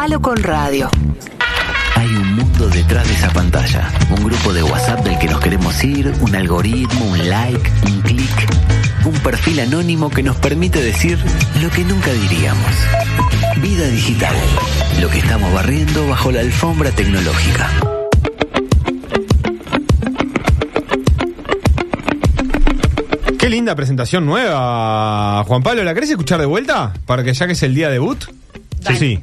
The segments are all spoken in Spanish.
Palo con Radio. Hay un mundo detrás de esa pantalla. Un grupo de WhatsApp del que nos queremos ir, un algoritmo, un like, un clic. Un perfil anónimo que nos permite decir lo que nunca diríamos. Vida digital. Lo que estamos barriendo bajo la alfombra tecnológica. Qué linda presentación nueva, Juan Pablo. ¿La querés escuchar de vuelta? Para que ya que es el día debut. Dale. Sí.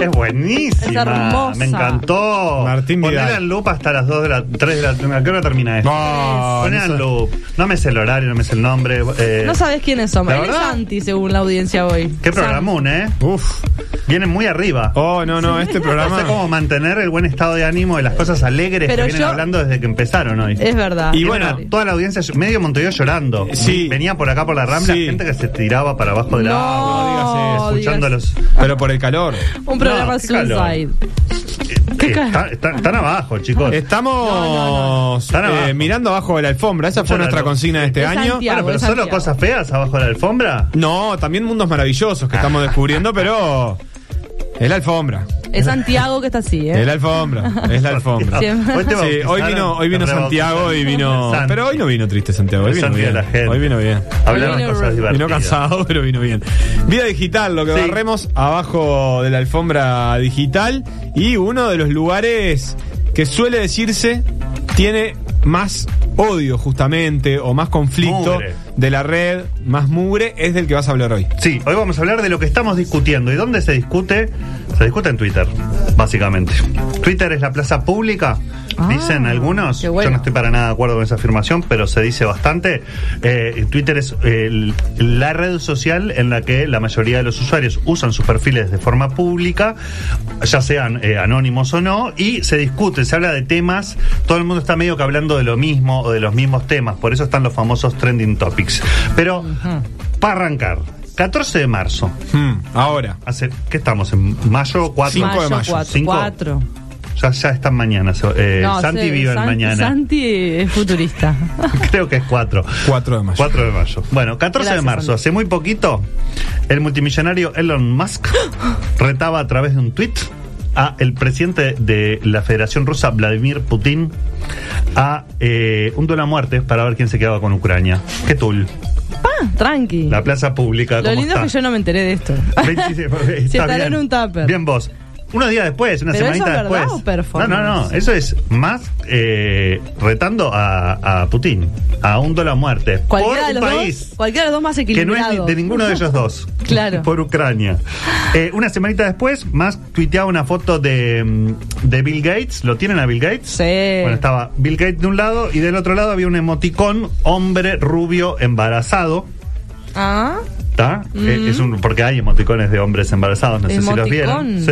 Es buenísima. Es hermosa. Me encantó. Martín Vidal. Ponela en loop hasta las 2 de la 3 de la ¿A qué hora termina esto? No, Ponela no en loop. No me sé el horario, no me sé el nombre. eh, No sabes quiénes somos. ¿La Él es? Santi, según la audiencia hoy. Qué programón, ¿eh? Uf. Vienen muy arriba. Oh, no, no, este No sé programa. cómo mantener el buen estado de ánimo y las cosas alegres Pero que vienen yo- hablando desde que empezaron hoy. Es verdad. Y Y bueno, bueno, toda la audiencia, medio Montevideo llorando. Sí. Venía por acá por la rambla, Sí. gente que se tiraba para abajo del No, agua, digas eso, escuchando los. Pero por el calor. Un programa No, suicide. Eh, está- está- están abajo, chicos. Estamos Están eh, abajo. mirando abajo de la alfombra. Esa fue nuestra consigna de este Es año. Santiago. Bueno, pero es solo Santiago. cosas feas abajo de la alfombra. No, también mundos maravillosos que estamos descubriendo, pero es la alfombra. Es Santiago que está así, ¿eh? Es la alfombra, es la alfombra. Siempre. Hoy te Sí, hoy vino, hoy vino Santiago y vino. Pero hoy no vino triste Santiago, hoy vino bien. Hoy vino bien. Hablaron Vino cosas divertidas. Vino cansado, pero vino bien. Vida digital, lo que Sí. barremos abajo de la alfombra digital y uno de los lugares que suele decirse tiene más odio justamente o más conflicto Mugre. de la red, más mugre, es del que vas a hablar hoy. Sí, hoy vamos a hablar de lo que estamos discutiendo. ¿Y dónde se discute? Se discute en Twitter, básicamente. Twitter es la plaza pública, Ah, dicen algunos. qué bueno. Yo no estoy para nada de acuerdo con esa afirmación, pero se dice bastante. Eh, Twitter es eh, la red social en la que la mayoría de los usuarios usan sus perfiles de forma pública, ya sean eh, anónimos o no, y se discute, se habla de temas. Todo el mundo está medio que hablando de lo mismo o de los mismos temas, por eso están los famosos trending topics. Pero, para arrancar, 14 de marzo. Hmm, ahora. Hace, ¿Qué estamos? ¿En mayo 4? Cinco de mayo. Ya, ya están mañana. Eh, No, Santi vive mañana. Santi es futurista. Creo que es 4. 4 de mayo. 4 de mayo. Bueno, 14 de marzo. Santi. Hace muy poquito, el multimillonario Elon Musk retaba a través de un tweet a el presidente de la Federación Rusa, Vladimir Putin, a eh, un duelo a muerte para ver quién se quedaba con Ucrania. ¿Qué tul? Ah, tranqui. La plaza pública. Lo ¿cómo lindo está? es que yo no me enteré de esto. 27, está estará bien. en un tupper. Bien vos. Unos días después, una ¿Pero eso semanita es después. o performance? No, no, no. Eso es más eh, retando a, a Putin, a un dólar muerte. por Cualquiera de un los país dos, cualquiera de los dos más que no equilibrado. es de ninguno de ellos dos. Claro. Por Ucrania. Eh, una semanita después, más tuiteaba una foto de, mm, de Bill Gates. ¿Lo tienen a Bill Gates? Sí. Bueno, estaba Bill Gates de un lado y del otro lado había un emoticón, hombre rubio embarazado. Ah, ¿Está? Eh, es un, porque hay emoticones de hombres embarazados, no sé si los vieron.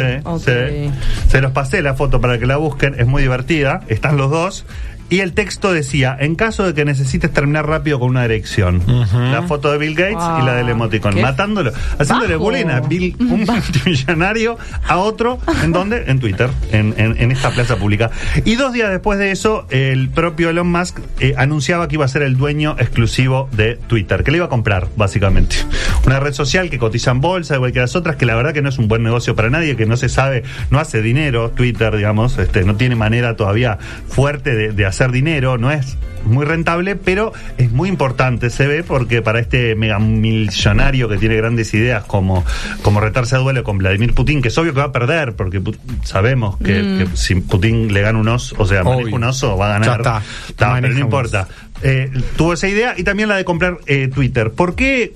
Se los pasé la foto para que la busquen, es muy divertida, están los dos. Y el texto decía, en caso de que necesites terminar rápido con una erección. La foto de Bill Gates y la del emoticón. qué Matándolo, haciéndole bajo. bullying a Bill, un multimillonario, a otro, ¿en dónde? En Twitter, en, en- en esta plaza pública. Y dos días después de eso, el propio Elon Musk eh, anunciaba que iba a ser el dueño exclusivo de Twitter, que le iba a comprar, básicamente. Una red social que cotiza en bolsa, igual que las otras, que la verdad que no es un buen negocio para nadie, que no se sabe, no hace dinero, Twitter, digamos, este, no tiene manera todavía fuerte de, de hacer dinero, no es muy rentable, pero es muy importante, se ve, porque para este mega millonario que tiene grandes ideas como, como retarse a duelo con Vladimir Putin, que es obvio que va a perder, porque sabemos que, que si Putin le gana un oso, o sea, maneja un oso, va a Ya ganar. está. pero no importa. Eh, tuvo esa idea y también la de comprar eh, Twitter. ¿Por qué?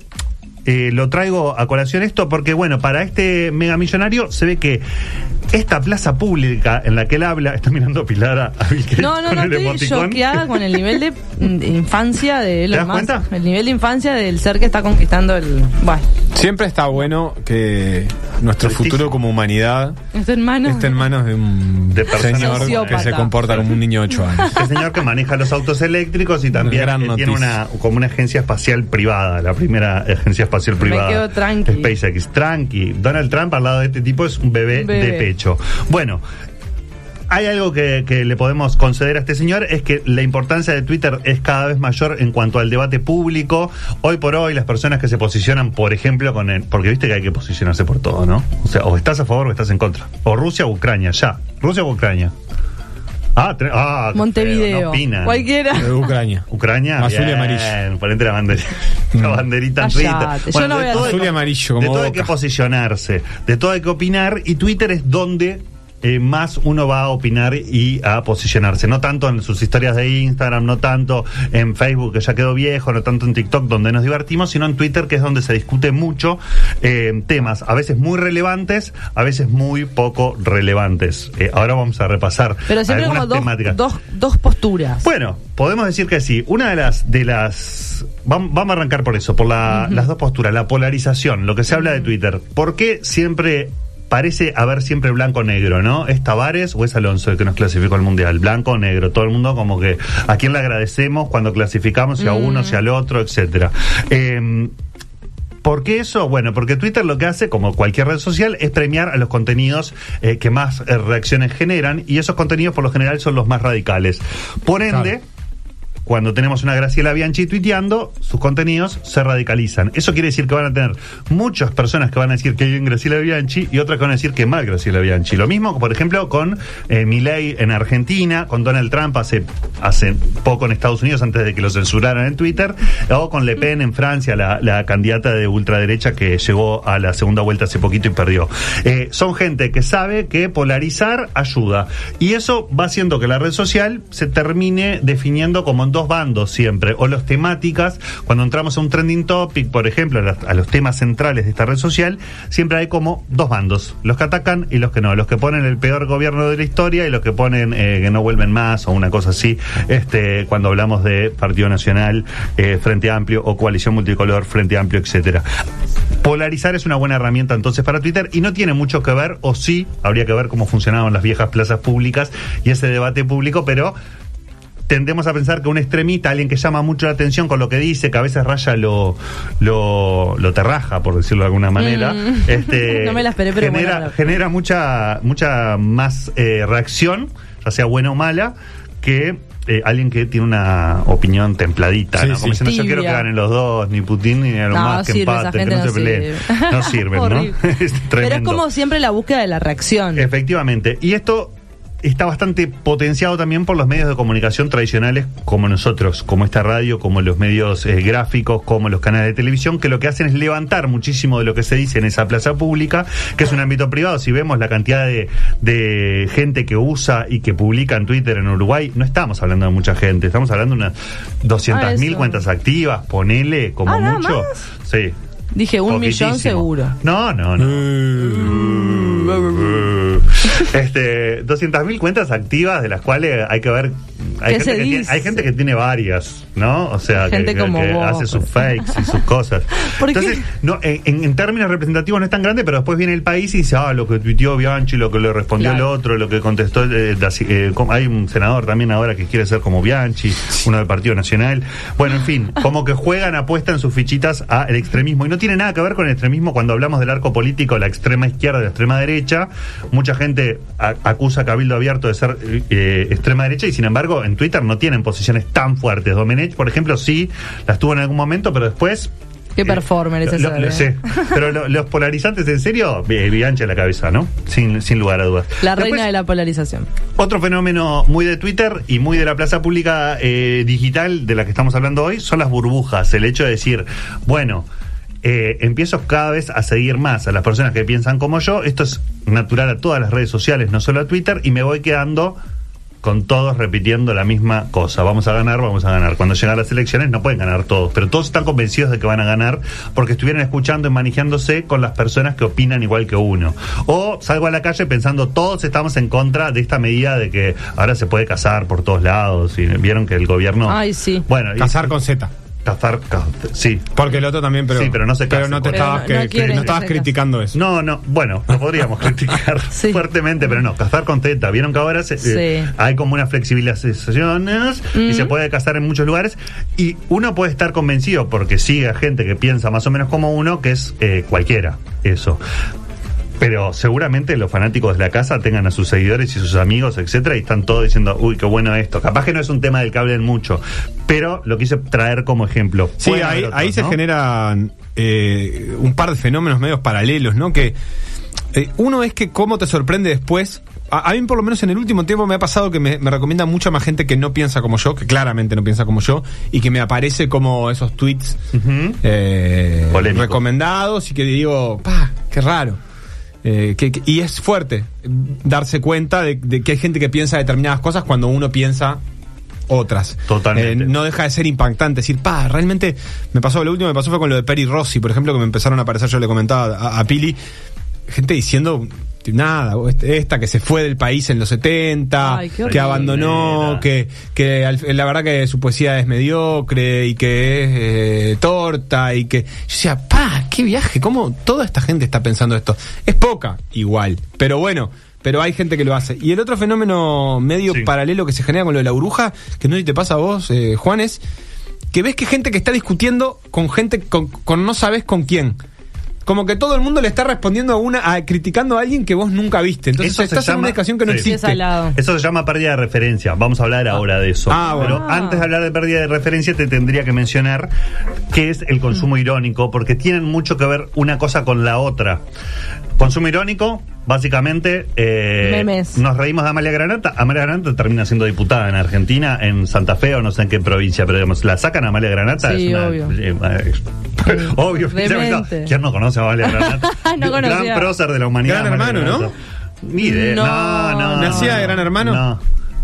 eh, lo traigo a colación esto porque, bueno, para este megamillonario se ve que esta plaza pública en la que él habla, está mirando Pilar a, a Bill Gates no, no, con no, el estoy emoticón. choqueada con el nivel de, de infancia de Elon das Musk. cuenta? El nivel de infancia del ser que está conquistando el. Bueno, Siempre está bueno que nuestro Prestigio. futuro como humanidad Está en manos. está en manos de un De personas- señor que Sociópata. se comporta como un niño de 8 años. Este señor que maneja los autos eléctricos y también Gran tiene noticia. una como una agencia espacial privada, la primera agencia espacial Me privada. quedo tranqui. SpaceX, tranqui. Donald Trump al lado de este tipo es un bebé, Un bebé. de pecho. Bueno. Hay algo que, que le podemos conceder a este señor, es que la importancia de Twitter es cada vez mayor en cuanto al debate público. Hoy por hoy las personas que se posicionan, por ejemplo, con el... Porque viste que hay que posicionarse por todo, ¿no? O sea, o estás a favor o estás en contra. O Rusia o Ucrania, ya. Rusia o Ucrania. Ah, tre- ah Montevideo. no. Cualquiera. De Ucrania. Ucrania. Azul y amarillo. Ponete la, bandera, la banderita en Twitter. yo no de a- todo Azul y amarillo, De como todo hay que Boca. posicionarse, de todo hay que opinar y Twitter es donde eh, más uno va a opinar y a posicionarse. No tanto en sus historias de Instagram, no tanto en Facebook, que ya quedó viejo, no tanto en TikTok, donde nos divertimos, sino en Twitter, que es donde se discute mucho eh, temas, a veces muy relevantes, a veces muy poco relevantes. Eh, ahora vamos a repasar Pero siempre algunas como dos, temáticas. dos, dos posturas. Bueno, podemos decir que sí. Una de las de las vam- vamos, a arrancar por eso, por la- las dos posturas, la polarización, lo que se habla de Twitter. ¿Por qué siempre parece haber siempre blanco o negro, ¿no? ¿Es Tavares o es Alonso el que nos clasificó al mundial? Blanco o negro. Todo el mundo como que a quién le agradecemos cuando clasificamos, si a uno, si al otro, etcétera. Eh, ¿Por qué eso? Bueno, porque Twitter lo que hace, como cualquier red social, es premiar a los contenidos eh, que más eh, reacciones generan y esos contenidos por lo general son los más radicales. Por ende, Claro. Cuando tenemos una Graciela Bianchi tuiteando, sus contenidos se radicalizan. Eso quiere decir que van a tener muchas personas que van a decir que bien Graciela Bianchi y otras que van a decir que mal Graciela Bianchi. Lo mismo, por ejemplo, con eh, en Argentina, con Donald Trump hace, hace poco en Estados Unidos, antes de que lo censuraran en Twitter, o con Le Pen en Francia, la, la candidata de ultraderecha que llegó a la segunda vuelta hace poquito y perdió. Eh, son gente que sabe que polarizar ayuda. Y eso va haciendo que la red social se termine definiendo como en dos bandos siempre. O las temáticas, cuando entramos a un trending topic, por ejemplo, a los temas centrales de esta red social, siempre hay como dos bandos. Los que atacan y los que no. Los que ponen el peor gobierno de la historia y los que ponen eh, que no vuelven más o una cosa así. Este, cuando hablamos de Partido Nacional, eh, Frente Amplio o Coalición Multicolor, Frente Amplio, etcétera. Polarizar es una buena herramienta entonces para Twitter y no tiene mucho que ver, o sí, habría que ver cómo funcionaban las viejas plazas públicas y ese debate público, pero tendemos a pensar que un extremista, alguien que llama mucho la atención con lo que dice, que a veces raya lo, lo, lo terraja, por decirlo de alguna manera, Mm. este, No me la esperé, pero genera, genera mucha, mucha más eh, reacción, ya sea buena o mala, que eh, alguien que tiene una opinión templadita, Sí, ¿no? sí. Como diciendo, yo quiero que ganen los dos, ni Putin ni Elon No, Musk, que sirve, empaten, que no, no se peleen. sirve. No sirven, ¿no? Es Pero es como siempre la búsqueda de la reacción. Efectivamente. Y esto está bastante potenciado también por los medios de comunicación tradicionales como nosotros, como esta radio, como los medios eh, gráficos, como los canales de televisión, que lo que hacen es levantar muchísimo de lo que se dice en esa plaza pública, que es un ámbito privado. Si vemos la cantidad de, de gente que usa y que publica en Twitter en Uruguay, no estamos hablando de mucha gente, estamos hablando de unas 200.000 Ah, cuentas activas, ponele como Ah, ¿nada mucho. más? Sí. Dije un millón seguro. No, no, no. este, 200.000 cuentas activas de las cuales hay que ver. Hay ¿Qué gente, que tiene, hay gente que tiene varias, ¿no? O sea, que, Gente que- como que vos, hace sus fakes y sus cosas. Entonces, no, en, términos representativos no es tan grande, pero después viene el país y dice, ah, lo que tuiteó Bianchi, lo que le respondió Claro. el otro, lo que contestó. eh, eh, hay un senador también ahora que quiere ser como Bianchi, uno del Partido Nacional. Bueno, en fin, como que juegan, apuestan sus fichitas al extremismo. Y no tiene nada que ver con el extremismo cuando hablamos del arco político, la extrema izquierda y la extrema derecha. Mucha gente a- acusa a Cabildo Abierto de ser eh, extrema derecha y sin embargo en Twitter no tienen posiciones tan fuertes. Domenech, por ejemplo, sí las tuvo en algún momento, pero después Qué eh, performer ese lo- lo- ¿eh? sí. Pero lo- los polarizantes, en serio, bi- Bianchi en la cabeza, ¿no? Sin, sin lugar a dudas. La Después, reina de la polarización. Otro fenómeno muy de Twitter y muy de la plaza pública eh, digital de la que estamos hablando hoy son las burbujas. El hecho de decir, bueno, eh, empiezo cada vez a seguir más a las personas que piensan como yo. Esto es natural a todas las redes sociales, no solo a Twitter, y me voy quedando con todos repitiendo la misma cosa. Vamos a ganar, vamos a ganar. Cuando llegan las elecciones no pueden ganar todos, pero todos están convencidos de que van a ganar porque estuvieron escuchando y manejándose con las personas que opinan igual que uno. O salgo a la calle pensando todos estamos en contra de esta medida de que ahora se puede casar por todos lados y vieron que el gobierno... Ay, sí. Bueno, y- Casar con Z. Cazar, caz- sí. Porque el otro también, pero, Sí, pero no se case, no te estabas, Pero no- que- no que estabas criticando eso. No, no, bueno, lo podríamos criticar Sí. fuertemente, pero no, cazar con teta. Vieron que ahora se- eh, hay como unas flexibilizaciones y se puede cazar en muchos lugares. Y uno puede estar convencido porque sigue a gente que piensa más o menos como uno, que es eh, cualquiera, eso. Pero seguramente los fanáticos de la casa tengan a sus seguidores y sus amigos, etcétera, y están todos diciendo, uy, qué bueno esto. Capaz que no es un tema del que hablen mucho, pero lo quise traer como ejemplo. Sí, ahí, ahí se generan eh, un par de fenómenos medios paralelos, ¿no? Que eh, uno es que cómo te sorprende después. A, mí, por lo menos en el último tiempo, me ha pasado que me, me recomienda mucha más gente que no piensa como yo, que claramente no piensa como yo, y que me aparece como esos tweets eh, recomendados y que digo, pa, qué raro. Eh, que, que- y es fuerte darse cuenta de, de que hay gente que piensa determinadas cosas cuando uno piensa otras. Totalmente. Eh, no deja de ser impactante. Decir, pa, realmente me pasó, lo último que me pasó fue con lo de Peri Rossi, por ejemplo, que me empezaron a aparecer, yo le comentaba a, a Pili, gente diciendo nada, este- esta que se fue del país en los 70, Ay, qué que abandonó, que, que al- la verdad que su poesía es mediocre y que es eh, torta y que yo decía, pa, qué viaje, cómo toda esta gente está pensando esto. Es poca, igual, pero bueno. Pero hay gente que lo hace. Y el otro fenómeno medio Sí. paralelo que se genera con lo de la bruja, que no sé si te pasa a vos, eh, Juan, es que ves que gente que está discutiendo con gente con, con no sabes con quién. Como que todo el mundo le está respondiendo a una, a, criticando a alguien que vos nunca viste. Entonces Eso se estás en llama- una discusión que no sí. Existe. al lado. Eso se llama pérdida de referencia. Vamos a hablar ahora de eso. Ah, bueno. Pero Ah. antes de hablar de pérdida de referencia, te tendría que mencionar qué es el consumo irónico, porque tienen mucho que ver una cosa con la otra. Consumo irónico, básicamente, eh, Memes. nos reímos de Amalia Granata. Amalia Granata termina siendo diputada en Argentina, en Santa Fe o no sé en qué provincia, pero digamos, la sacan a Amalia Granata. Sí, es una- obvio. eh, eh, obvio. Demente. ¿Quién no conoce a Amalia Granata? No Gran prócer de la humanidad. Gran Amalia Hermano, ¿no? Ni idea. No, No, no. ¿Nacía de Gran Hermano? No.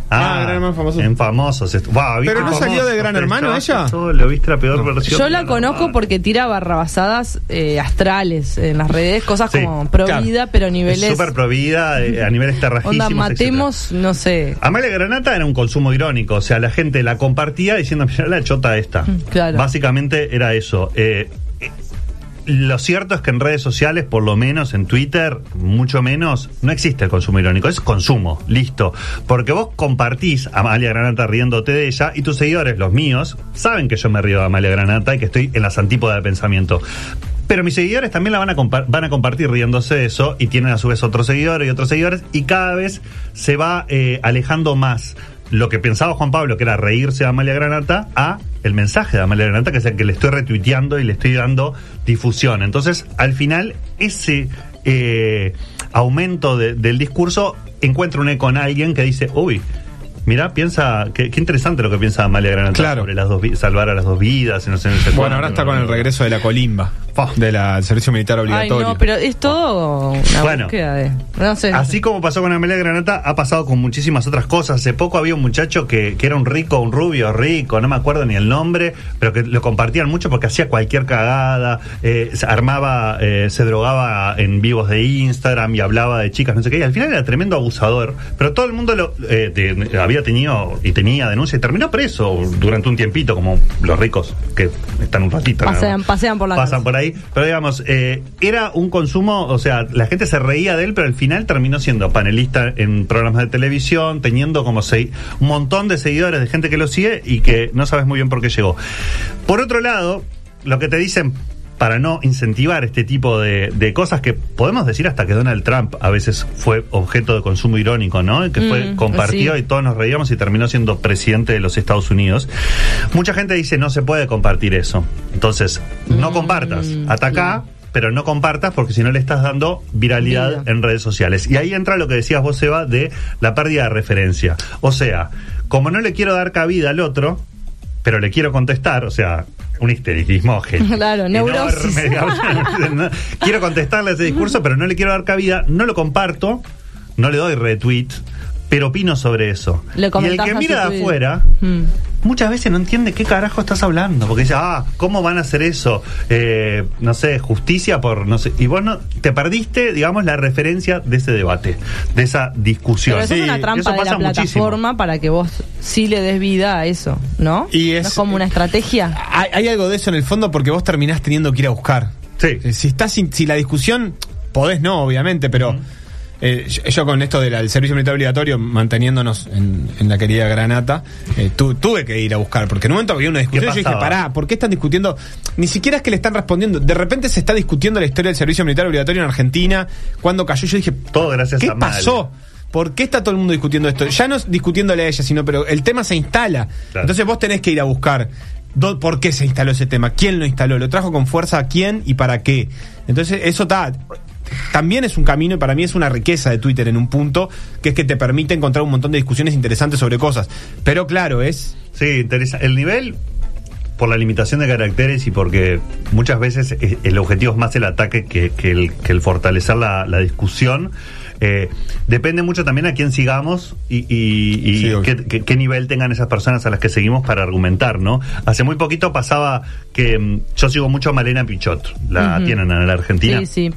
Ah, Gran Hermano famoso. En famosos. est- Wow, ¿viste Pero no famosos? salió de Gran Hermano ella. todo, lo viste la peor versión. Yo la conozco porque tira barrabasadas eh, astrales en las redes, cosas Sí, como pro claro. vida, pero a niveles. Es súper provida eh, a niveles terrajísimos. Onda, matemos, no sé. Amalia Granata era un consumo irónico, o sea, la gente la compartía diciendo, mira la chota esta. Mm, claro. Básicamente era eso. Eh, lo cierto es que en redes sociales, por lo menos en Twitter, mucho menos, no existe el consumo irónico, es consumo, listo. Porque vos compartís a Amalia Granata riéndote de ella y tus seguidores, los míos, saben que yo me río de Amalia Granata y que estoy en las antípodas de pensamiento. Pero mis seguidores también la van a, compartir riéndose de eso y tienen a su vez otros seguidores y otros seguidores y cada vez se va eh, alejando más lo que pensaba Juan Pablo, que era reírse de Amalia Granata, a el mensaje de Amalia Granata, que es el que le estoy retuiteando y le estoy dando difusión. Entonces, al final, ese eh, aumento de- del discurso encuentra un eco en alguien que dice, uy, mira, piensa, qué, qué interesante lo que piensa Amalia Granata Claro. sobre las dos salvar a las dos vidas y no sé, no sé Bueno, cuánto, ahora está con el regreso de la colimba, Pa. del servicio militar Ay, obligatorio. no, pero es todo una Bueno. búsqueda de. No sé. Así como pasó con Amelia Granata, ha pasado con muchísimas otras cosas. Hace poco había un muchacho que, que era un rico, un rubio rico, no me acuerdo ni el nombre, pero que lo compartían mucho porque hacía cualquier cagada, eh, se armaba, eh, se drogaba en vivos de Instagram y hablaba de chicas, no sé qué. Y al final era tremendo abusador, pero todo el mundo lo eh, de- había tenido y tenía denuncia y terminó preso durante un tiempito, como los ricos que están un ratito. Pasean- pasean por la Pasan casa. por ahí. Pero digamos, eh, era un consumo, o sea, la gente se reía de él, pero al final terminó siendo panelista en programas de televisión, teniendo como se- un montón de seguidores, de gente que lo sigue y que no sabes muy bien por qué llegó. Por otro lado, lo que te dicen para no incentivar este tipo de, de cosas que podemos decir hasta que Donald Trump a veces fue objeto de consumo irónico, ¿no? Que fue Mm, compartido sí. y todos nos reíamos y terminó siendo presidente de los Estados Unidos. Mucha gente dice no se puede compartir eso. Entonces, no Mm, compartas, ataca, claro. pero no compartas porque si no le estás dando viralidad en redes sociales. Y ahí entra lo que decías vos, Eva, de la pérdida de referencia. O sea, como no le quiero dar cabida al otro, pero le quiero contestar, o sea, un histericismo Claro, neurosis. enorme. quiero contestarle ese discurso, pero no le quiero dar cabida, no lo comparto, no le doy retweet, pero opino sobre eso. Y el que mira de afuera, Mm. Muchas veces no entiende qué carajo estás hablando, porque dice, ah, ¿cómo van a hacer eso? Eh, no sé, justicia por, no sé, y vos no, te perdiste, digamos, la referencia de ese debate, de esa discusión. Pero eso Sí, es una eso trampa de pasa la muchísimo. plataforma para que vos sí le des vida a eso, ¿no? Y ¿No es- es como una estrategia. Hay, hay algo de eso en el fondo porque vos terminás teniendo que ir a buscar. Sí. Eh, Si estás sin- si la discusión, podés no, obviamente, pero eh, yo, yo con esto del servicio militar obligatorio, manteniéndonos en, en la querida Granata, eh, tu- tuve que ir a buscar, porque en un momento había una discusión yo dije, pará, ¿por qué están discutiendo? Ni siquiera es que le están respondiendo, de repente se está discutiendo la historia del servicio militar obligatorio en Argentina, cuando cayó, yo dije, Todo gracias ¿qué a Mal. pasó? ¿Por qué está todo el mundo discutiendo esto? Ya no es discutiéndole a ella, sino, pero el tema se instala. Claro. Entonces vos tenés que ir a buscar por qué se instaló ese tema, quién lo instaló, lo trajo con fuerza a quién y para qué. Entonces eso está... También es un camino y para mí es una riqueza de Twitter en un punto, que es que te permite encontrar un montón de discusiones interesantes sobre cosas. Pero claro, es... Sí, interesa. El nivel, por la limitación de caracteres y porque muchas veces el objetivo es más el ataque que, que el, que el fortalecer la, la discusión. eh, depende mucho también a quién sigamos y, y- y Sí, obvio. qué, qué- qué nivel tengan esas personas a las que seguimos para argumentar, ¿no? Hace muy poquito pasaba que mm, yo sigo mucho a Malena Pichot, la tienen en la Argentina. Sí, sí.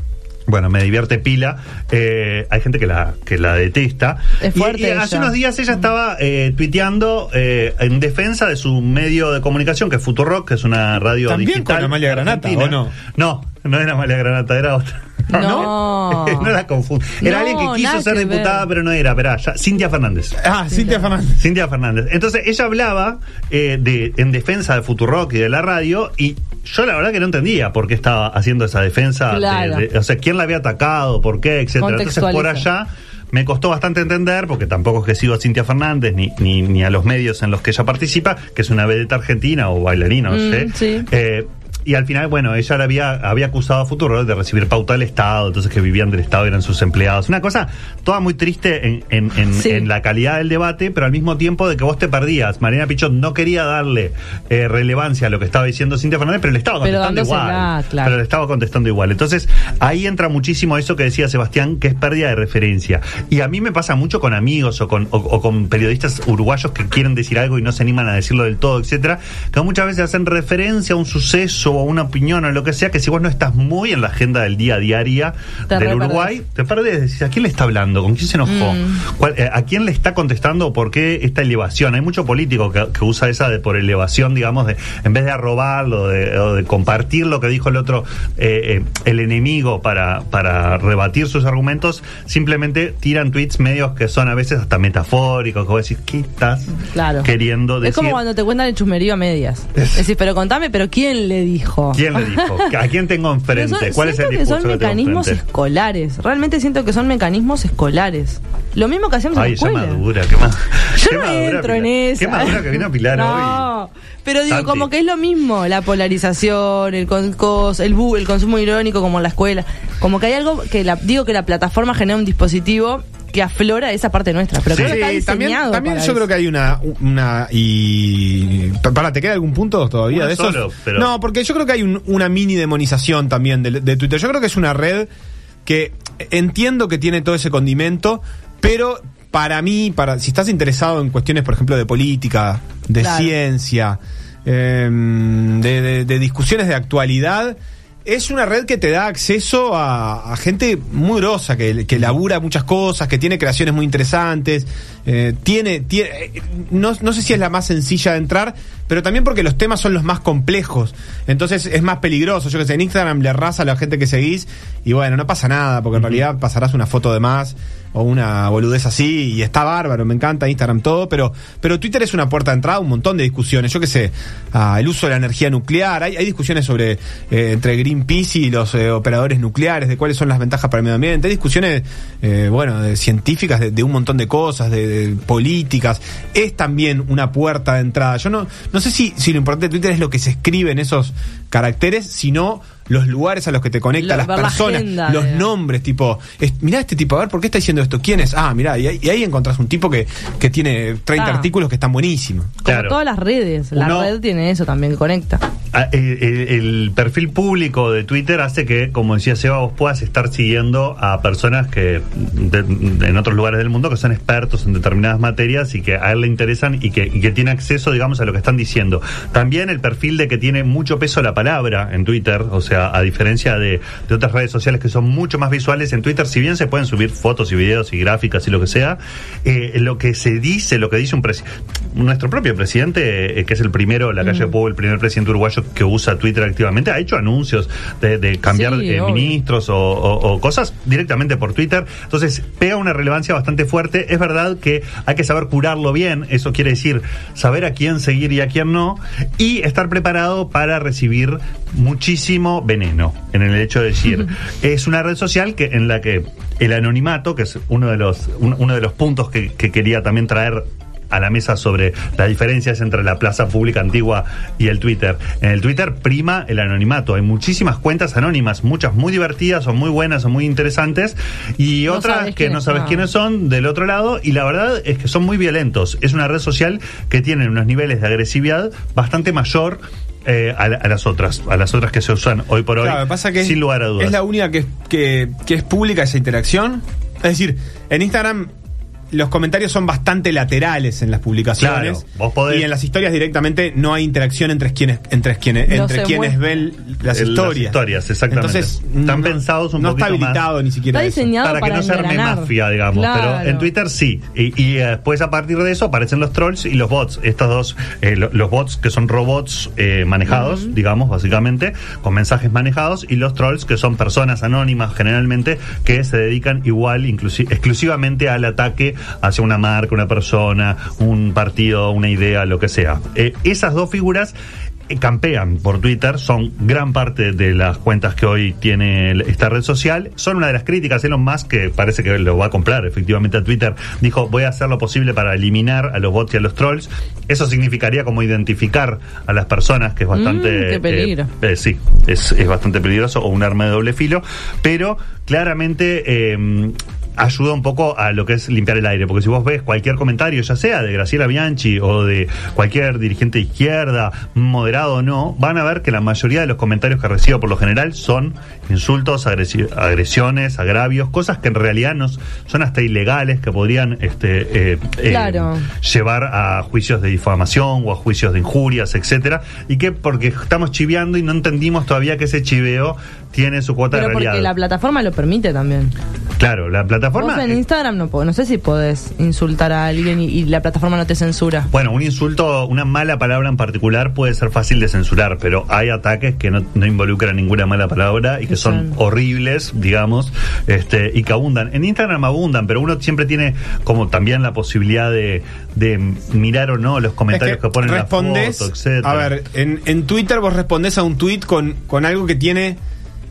Bueno, me divierte pila. Eh, hay gente que la, que la detesta. Es fuerte y, hace unos días ella estaba eh, tuiteando eh, en defensa de su medio de comunicación, que es Futurock, que es una radio ¿También digital. con Amalia Granata, argentina. o no? No, no era Amalia Granata, era otra. No. no la confundo. Era No, alguien que quiso ser que diputada, ver. pero no era. Esperá, ya, Cintia Fernández. Ah, Cintia Fernández. Cintia Fernández. Entonces ella hablaba eh, de, en defensa de Futurock y de la radio y yo la verdad que no entendía por qué estaba haciendo esa defensa. de- Claro. de- o sea, quién la había atacado, por qué, etcétera. Entonces por allá me costó bastante entender, porque tampoco es que sigo a Cintia Fernández ni, ni, ni a los medios en los que ella participa, que es una vedeta argentina o bailarina, no Mm, sé. sí. Eh, y al final, bueno, ella la había, había acusado a Futuro de recibir pauta del Estado, entonces que vivían del Estado y eran sus empleados. Una cosa toda muy triste en, en- en- Sí. en la calidad del debate, pero al mismo tiempo de que vos te perdías. Mariana Pichot no quería darle eh, relevancia a lo que estaba diciendo Cintia Fernández, pero le estaba contestando igual. claro. Pero le estaba contestando igual. Entonces, ahí entra muchísimo eso que decía Sebastián, que es pérdida de referencia. Y a mí me pasa mucho con amigos o con, o- o con periodistas uruguayos que quieren decir algo y no se animan a decirlo del todo, etcétera, que muchas veces hacen referencia a un suceso o una opinión o lo que sea, que si vos no estás muy en la agenda del día a diaria Te del Uruguay, te perdés. Decís, ¿a quién le está hablando? ¿Con quién se enojó? Mm. ¿Cuál- eh, ¿A quién le está contestando por qué esta elevación? Hay mucho político que, que usa esa de por elevación, digamos, de en vez de arrobarlo de, o de compartir lo que dijo el otro, eh, eh, el enemigo para, para rebatir sus argumentos, simplemente tiran tweets medios que son a veces hasta metafóricos, que vos decís, ¿qué estás Claro. queriendo decir? Es como cuando te cuentan el chusmerío a medias. Es decir, pero contame, pero ¿quién le dijo? ¿Quién le dijo? ¿A quién tengo enfrente? son- ¿Cuál es el siento que discurso son que tengo mecanismos escolares. Realmente siento que son mecanismos escolares. Lo mismo que hacemos en Ay, la esa escuela. madura, qué más. Yo qué no madura, entro en esa. Qué madura que vino Pilar no, hoy. pero digo, Santi. como que es lo mismo, la polarización, el, con- el, bu- el consumo irónico como en la escuela. Como que hay algo que la, digo que la plataforma genera un dispositivo que aflora esa parte nuestra. Pero Sí, creo que está también, diseñado también para yo eso. creo que hay una, una y para te queda algún punto todavía Uno de solo, pero- No, porque yo creo que hay un- una mini demonización también de, de Twitter. Yo creo que es una red que entiendo que tiene todo ese condimento, pero para mí, para si estás interesado en cuestiones, por ejemplo, de política, de Claro. ciencia, em, de, de- de discusiones de actualidad. Es una red que te da acceso a, gente muy grosa, que, labura muchas cosas, que tiene creaciones muy interesantes, eh, tiene, eh, no sé si es la más sencilla de entrar, pero también porque los temas son los más complejos, entonces es más peligroso. Yo que sé, en Instagram le arrasa a la gente que seguís y bueno, no pasa nada, porque en realidad pasarás una foto de más o una boludez así y está bárbaro, me encanta Instagram todo, pero, pero Twitter es una puerta de entrada a un montón de discusiones. Yo qué sé, ah, el uso de la energía nuclear, hay, hay discusiones sobre eh, entre Greenpeace y los eh, operadores nucleares, de cuáles son las ventajas para el medio ambiente, hay discusiones, eh, bueno, de científicas de, de un montón de cosas, de, de políticas. Es también una puerta de entrada. Yo no, no sé si, si lo importante de Twitter es lo que se escribe en esos caracteres, sino los lugares a los que te conecta, las la personas, los de- nombres, tipo, es- mirá este tipo, a ver, ¿por qué está diciendo esto? ¿Quién es? Ah, mirá, y ahí, y ahí encontrás un tipo que, que tiene 30 Ah. artículos que están buenísimos. Como Claro. todas las redes. La Uno- red tiene eso también, conecta. a- el, el- el perfil público de Twitter hace que, como decía Seba, vos puedas estar siguiendo a personas que de- de- en otros lugares del mundo que son expertos en determinadas materias y que a él le interesan y que, y que tiene acceso, digamos, a lo que están diciendo. También el perfil de que tiene mucho peso la palabra en Twitter, o sea, a diferencia de, de otras redes sociales que son mucho más visuales, en Twitter, si bien se pueden subir fotos y videos y gráficas y lo que sea, eh, lo que se dice, lo que dice un presidente, nuestro propio presidente, eh, que es el primero, la calle de Pueblo, el primer presidente uruguayo que usa Twitter activamente, ha hecho anuncios de, de cambiar Sí, eh, ministros o, o- o cosas directamente por Twitter. Entonces, pega una relevancia bastante fuerte. Es verdad que hay que saber curarlo bien, eso quiere decir saber a quién seguir y a quién no, y estar preparado para recibir muchísimo veneno, en el hecho de decir, es una red social que en la que el anonimato, que es uno de los, un- uno de los puntos que, que quería también traer a la mesa sobre las diferencias entre la plaza pública antigua y el Twitter. En el Twitter prima el anonimato. Hay muchísimas cuentas anónimas, muchas muy divertidas o muy buenas o muy interesantes y No otras que no sabes son. quiénes son del otro lado y la verdad es que son muy violentos. Es una red social que tiene unos niveles de agresividad bastante mayor eh, a, la- a las otras, a las otras que se usan hoy por hoy, Claro, que pasa que es- lugar a dudas. Es la única que, que, que es pública esa interacción. Es decir, en Instagram los comentarios son bastante laterales en las publicaciones. Claro, vos podés- Y en las historias directamente no hay interacción entre quienes, entre quienes, No entre quienes ven las El- las historias. exactamente. Entonces, Están no- pensados un no está más- habilitado ni siquiera. Está eso. diseñado para, que no se arme mafia, digamos. Claro. Pero en Twitter sí. Y, y, eh, después a partir de eso aparecen los trolls y los bots. Estos dos, eh, lo- los bots que son robots eh, manejados, digamos, básicamente, con mensajes manejados, y los trolls que son personas anónimas generalmente que se dedican igual, exclusivamente al ataque hacia una marca, una persona, un partido, una idea, lo que sea. Eh, esas dos figuras eh, campean por Twitter, son gran parte de las cuentas que hoy tiene esta red social. Son una de las críticas. Elon Musk, que parece que lo va a comprar efectivamente a Twitter, dijo: Voy a hacer lo posible para eliminar a los bots y a los trolls. Eso significaría como identificar a las personas, que es bastante. Mm, peligro. eh, eh, sí, es, es bastante peligroso o un arma de doble filo, pero claramente. eh, ayuda un poco a lo que es limpiar el aire, porque si vos ves cualquier comentario, ya sea de Graciela Bianchi o de cualquier dirigente de izquierda, moderado o no, van a ver que la mayoría de los comentarios que recibo por lo general son insultos, agresi- agresiones, agravios, cosas que en realidad no son hasta ilegales, que podrían este, eh, eh, Claro. llevar a juicios de difamación o a juicios de injurias, etcétera, y que porque estamos chiveando y no entendimos todavía que ese chiveo tiene su cuota Pero de porque realidad. la plataforma lo permite también. Claro, la plataforma Vos en eh, Instagram no puedo, no sé si podés insultar a alguien y, y la plataforma no te censura. Bueno, un insulto, una mala palabra en particular puede ser fácil de censurar, pero hay ataques que no, no involucran ninguna mala palabra y que Que son horribles, digamos, este, y que abundan. En Instagram abundan, pero uno siempre tiene como también la posibilidad de, de mirar o no los comentarios Es que, ponen respondes, la foto, etcétera. A ver, en, en Twitter vos respondés a un tweet con, con algo que tiene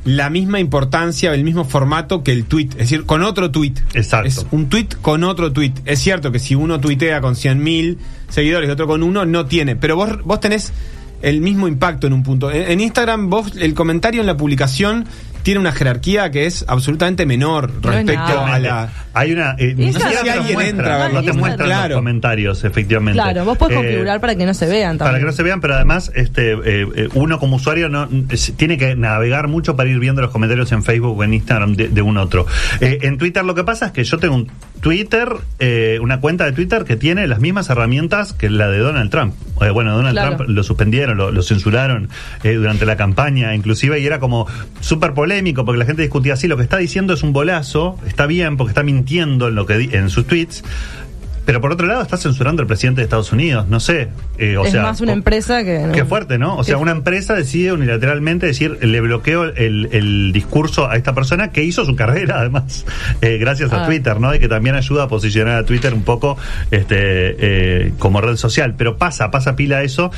la misma importancia, el mismo formato que el tweet, es decir, con otro tweet. Exacto. Es un tweet con otro tweet. Es cierto que si uno tuitea con 100.000 seguidores y otro con uno, no tiene. Pero vos, vos tenés el mismo impacto en un punto. En, en Instagram, vos, el comentario en la publicación tiene una jerarquía que es absolutamente menor No es respecto a la. Hay una. eh, ni Instagram- siquiera Si alguien muestra, entra ver no te muestran los comentarios, efectivamente. Claro, vos podés Eh, configurar para que no se vean también. Para que no se vean, pero además este eh, eh, uno como usuario no es- tiene que navegar mucho para ir viendo los comentarios en Facebook o en Instagram de, de un otro. Eh, en Twitter lo que pasa es que yo tengo un Twitter, eh, una cuenta de Twitter que tiene las mismas herramientas que la de Donald Trump. Eh, bueno, Donald Claro. Trump lo suspendieron, lo, lo censuraron eh, durante la campaña, inclusive, y era como súper polémico porque la gente discutía así, lo que está diciendo es un bolazo, está bien porque está mintiendo en, lo que di- en sus tweets. Pero por otro lado está censurando al presidente de Estados Unidos, no sé. eh, o es sea, más una o- empresa que. Qué fuerte, ¿no? O sea, una empresa decide unilateralmente decir, le bloqueo el, el discurso a esta persona que hizo su carrera, además, eh, gracias a Ah. Twitter, ¿no? Y que también ayuda a posicionar a Twitter un poco este, eh, como red social. Pero pasa, pasa pila eso.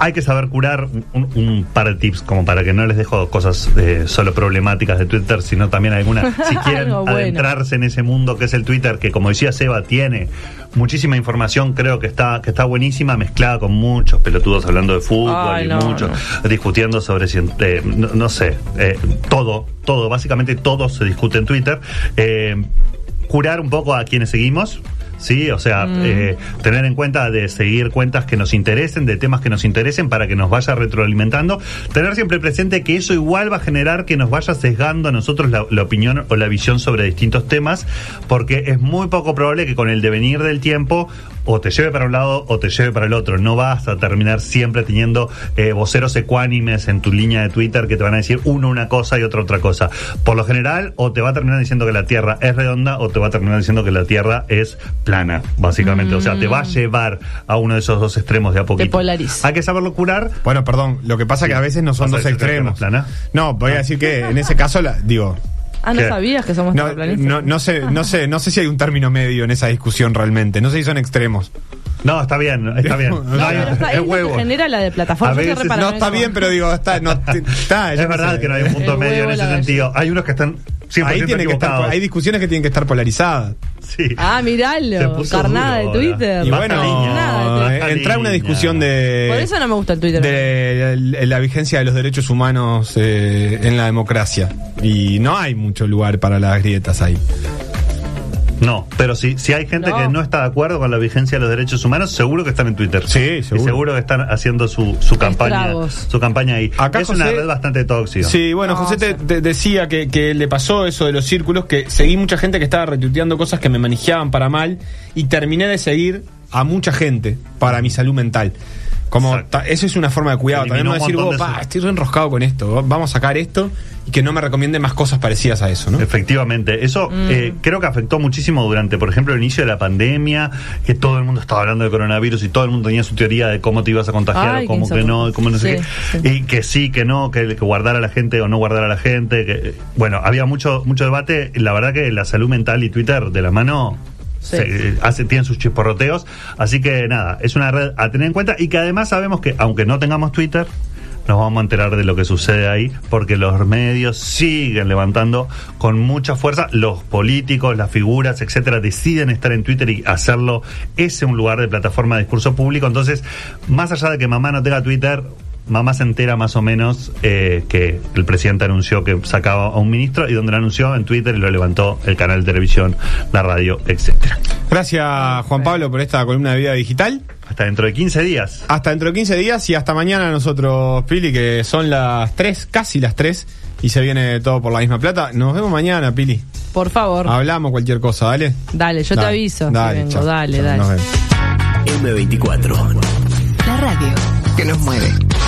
Hay que saber curar un, un par de tips como para que no les dejo cosas eh, solo problemáticas de Twitter, sino también algunas, si quieren bueno. adentrarse en ese mundo que es el Twitter, que como decía Seba, tiene muchísima información, creo que está, que está buenísima, mezclada con muchos pelotudos hablando de fútbol Ay, y no, muchos discutiendo sobre, eh, no, no sé, eh, todo, todo, básicamente todo se discute en Twitter. Eh, curar un poco a quienes seguimos, ¿sí? O sea, Mm. eh, tener en cuenta de seguir cuentas que nos interesen, de temas que nos interesen para que nos vaya retroalimentando. Tener siempre presente que eso igual va a generar que nos vaya sesgando a nosotros la, la opinión o la visión sobre distintos temas, porque es muy poco probable que con el devenir del tiempo o te lleve para un lado o te lleve para el otro. No vas a terminar siempre teniendo eh, voceros ecuánimes en tu línea de Twitter que te van a decir uno una cosa y otro otra cosa. Por lo general, o te va a terminar diciendo que la Tierra es redonda o te va a terminar diciendo que la Tierra es plana, básicamente. O sea, te va a llevar a uno de esos dos extremos de a poquito. polariza. Hay que saberlo curar. Bueno, perdón, lo que pasa Sí. que a veces no son ¿Vas a dos extremos. la plana? No, voy a decir que en ese caso, la, digo, Ah, ¿no ¿Qué? sabías que somos no, terraplanistas? no, no sé, no sé, no sé si hay un término medio en esa discusión realmente. No sé si son extremos. No, está bien, está bien. No, No, No, está, es que huevo. genera la de plataforma. Veces- No está eso. bien, pero digo, está, está, Es verdad sé. que no hay un punto medio en ese sentido. Hay unos que están 100% Ahí tiene que estar, hay discusiones que tienen que estar polarizadas. Sí. Ah, miralo. Carnada de. Twitter. Y bueno. Nada, eh, entrar a una discusión de. Por eso no me gusta el Twitter. de la, la vigencia de los derechos humanos eh, en la democracia. Y no hay mucho lugar para las grietas ahí. No, pero si, si hay gente No. que no está de acuerdo con la vigencia de los derechos humanos, seguro que están en Twitter. Sí, Y seguro. seguro que están haciendo su, su campaña Estragos. su campaña ahí. Acá, es una red bastante tóxica. Sí, bueno, No, José te, te decía que, que le pasó eso de los círculos, que seguí mucha gente que estaba retuiteando cosas que me manejaban para mal y terminé de seguir a mucha gente para mi salud mental. Como ta- eso es una forma de cuidado. También un decir, vos, de pa, estoy re enroscado con esto, vamos a sacar esto y que no me recomiende más cosas parecidas a eso, ¿no? Efectivamente, eso Mm. eh, creo que afectó muchísimo durante, por ejemplo, el inicio de la pandemia, que todo el mundo estaba hablando de coronavirus y todo el mundo tenía su teoría de cómo te ibas a contagiar Ay, o cómo que no, y cómo no sé qué, sí. y que sí, que no, que, que guardar a la gente o no guardar a la gente, que bueno, había mucho mucho debate. La verdad que la salud mental y Twitter de la mano Se- eh, tienen sus chisporroteos, así que nada, es una red a tener en cuenta y que además sabemos que aunque no tengamos Twitter, nos vamos a enterar de lo que sucede ahí, porque los medios siguen levantando con mucha fuerza, los políticos, las figuras, etcétera, deciden estar en Twitter y hacerlo. Ese un lugar de plataforma de discurso público. Entonces, más allá de que mamá no tenga Twitter, mamá se entera más o menos eh, que el presidente anunció que sacaba a un ministro y donde lo anunció en Twitter y lo levantó el canal de televisión, la radio, etcétera. Gracias, Juan Pablo, por esta columna de vida digital. Hasta dentro de 15 días. Hasta dentro de 15 días y hasta mañana nosotros, Pili, que son las 3, casi las 3, y se viene todo por la misma plata. Nos vemos mañana, Pili. Por favor. Hablamos cualquier cosa, dale. Dale, yo te aviso. Dale, vengo. chao, dale, chao, dale. nos vemos. M24. La radio que nos mueve.